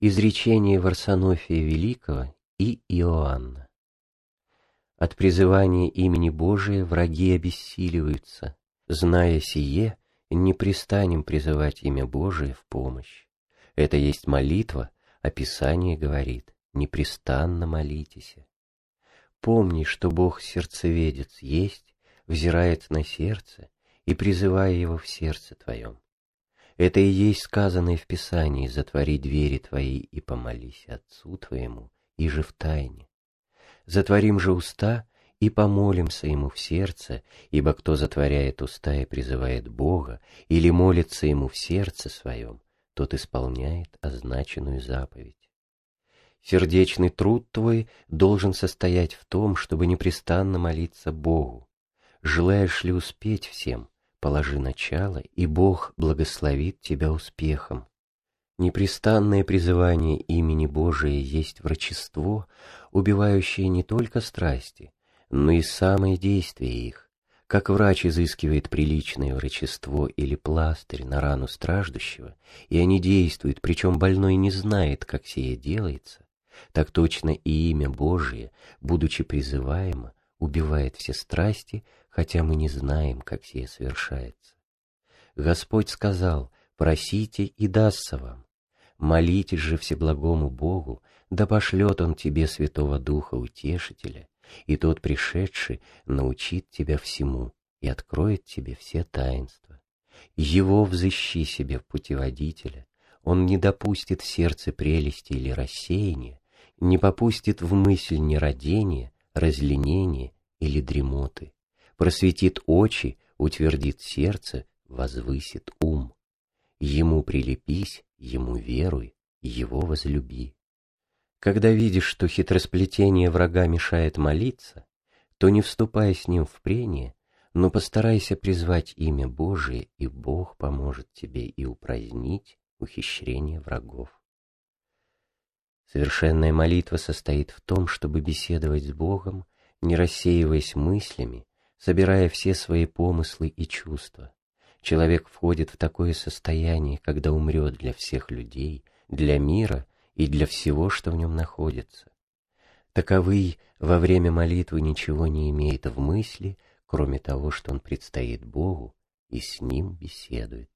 Изречение Варсонофия Великого и Иоанна. От призывания имени Божия враги обессиливаются. Зная сие, не пристанем призывать имя Божие в помощь. Это есть молитва, а Писание говорит, непрестанно молитесь. Помни, что Бог сердцеведец есть, взирает на сердце и призывая его в сердце твоем. Это и есть сказанное в Писании «Затвори двери твои и помолись Отцу твоему, и же в тайне». Затворим же уста и помолимся Ему в сердце, ибо кто затворяет уста и призывает Бога, или молится Ему в сердце своем, тот исполняет означенную заповедь. Сердечный труд твой должен состоять в том, чтобы непрестанно молиться Богу. Желаешь ли успеть всем, положи начало, и Бог благословит тебя успехом. Непрестанное призывание имени Божия есть врачество, убивающее не только страсти, но и самое действие их. Как врач изыскивает приличное врачество или пластырь на рану страждущего, и они действуют, причем больной не знает, как сие делается, так точно и имя Божие, будучи призываемо, убивает все страсти, хотя мы не знаем, как сие совершается. Господь сказал, просите и дастся вам. Молитесь же Всеблагому Богу, да пошлет Он тебе Святого Духа Утешителя, и тот, пришедший, научит тебя всему и откроет тебе все таинства. Его взыщи себе в путеводителя, он не допустит в сердце прелести или рассеяния, не попустит в мысль нерадения, разленения или дремоты просветит очи, утвердит сердце, возвысит ум. Ему прилепись, ему веруй, его возлюби. Когда видишь, что хитросплетение врага мешает молиться, то не вступай с ним в прение, но постарайся призвать имя Божие, и Бог поможет тебе и упразднить ухищрение врагов. Совершенная молитва состоит в том, чтобы беседовать с Богом, не рассеиваясь мыслями, собирая все свои помыслы и чувства. Человек входит в такое состояние, когда умрет для всех людей, для мира и для всего, что в нем находится. Таковый во время молитвы ничего не имеет в мысли, кроме того, что он предстоит Богу и с Ним беседует.